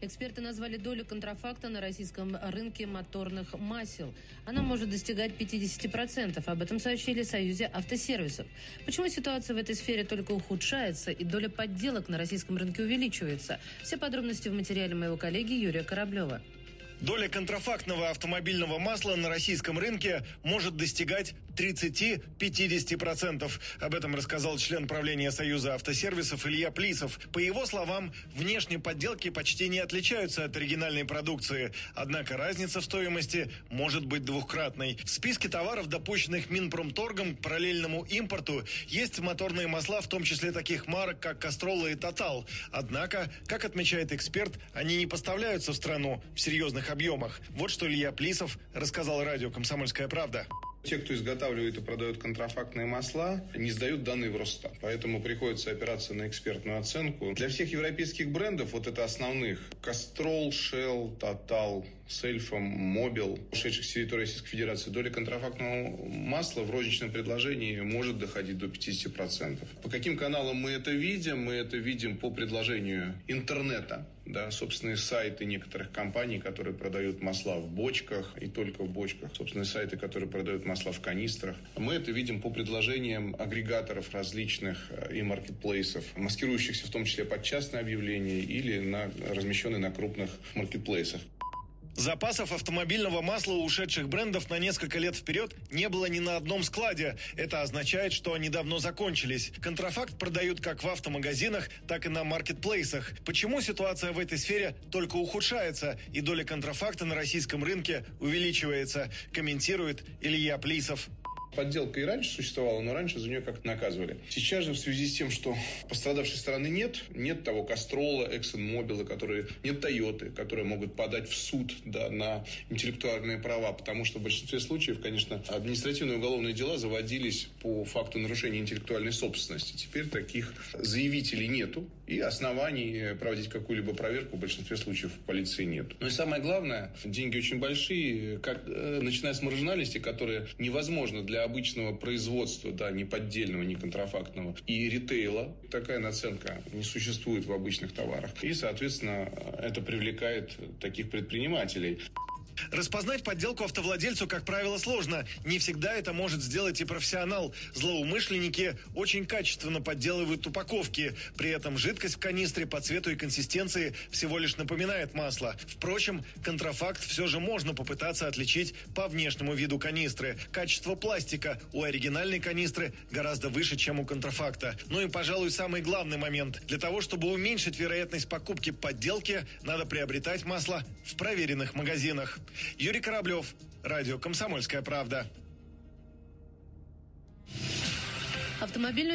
Эксперты назвали долю контрафакта на российском рынке моторных масел. Она может достигать 50%. Об этом сообщили в Союзе автосервисов. Почему ситуация в этой сфере только ухудшается и доля подделок на российском рынке увеличивается? Все подробности в материале моего коллеги Юрия Кораблева. Доля контрафактного автомобильного масла на российском рынке может достигать 30-50%. Об этом рассказал член правления Союза автосервисов Илья Плисов. По его словам, внешние подделки почти не отличаются от оригинальной продукции. Однако разница в стоимости может быть двухкратной. В списке товаров, допущенных Минпромторгом к параллельному импорту, есть моторные масла, в том числе таких марок, как Кастролла и Тотал. Однако, как отмечает эксперт, они не поставляются в страну в серьезных объемах. Вот что Илья Плисов рассказал радио «Комсомольская правда». Те, кто изготавливает и продает контрафактные масла, не сдают данные в Росстат. Поэтому приходится опираться на экспертную оценку. Для всех европейских брендов, вот это основных, Castrol, Shell, Total, Сельфом, Мобил, ушедших с территории Российской Федерации, доля контрафактного масла в розничном предложении может доходить до 50%. По каким каналам мы это видим? Мы это видим по предложению интернета. Да, собственные сайты некоторых компаний, которые продают масла в бочках и только в бочках. Собственные сайты, которые продают масла в канистрах. Мы это видим по предложениям агрегаторов различных э, и маркетплейсов, маскирующихся в том числе под частное объявление или на, размещенные на крупных маркетплейсах. Запасов автомобильного масла у ушедших брендов на несколько лет вперед не было ни на одном складе. Это означает, что они давно закончились. Контрафакт продают как в автомагазинах, так и на маркетплейсах. Почему ситуация в этой сфере только ухудшается и доля контрафакта на российском рынке увеличивается, комментирует Илья Плисов. Подделка и раньше существовала, но раньше за нее как-то наказывали. Сейчас же в связи с тем, что пострадавшей стороны нет, нет того Кастрола, ExxonMobil, которые, нет Тойоты, которые могут подать в суд да, на интеллектуальные права, потому что в большинстве случаев, конечно, административные уголовные дела заводились по факту нарушения интеллектуальной собственности. Теперь таких заявителей нету, и оснований проводить какую-либо проверку в большинстве случаев в полиции нет. Ну и самое главное, деньги очень большие, как, э, начиная с маржинальности, которые невозможно для обычного производства, да, не поддельного, не контрафактного, и ритейла. Такая наценка не существует в обычных товарах. И, соответственно, это привлекает таких предпринимателей. Распознать подделку автовладельцу, как правило, сложно. Не всегда это может сделать и профессионал. Злоумышленники очень качественно подделывают упаковки. При этом жидкость в канистре по цвету и консистенции всего лишь напоминает масло. Впрочем, контрафакт все же можно попытаться отличить по внешнему виду канистры. Качество пластика у оригинальной канистры гораздо выше, чем у контрафакта. Ну и, пожалуй, самый главный момент. Для того, чтобы уменьшить вероятность покупки подделки, надо приобретать масло в проверенных магазинах. Юрий Кораблев, радио «Комсомольская правда». Автомобильный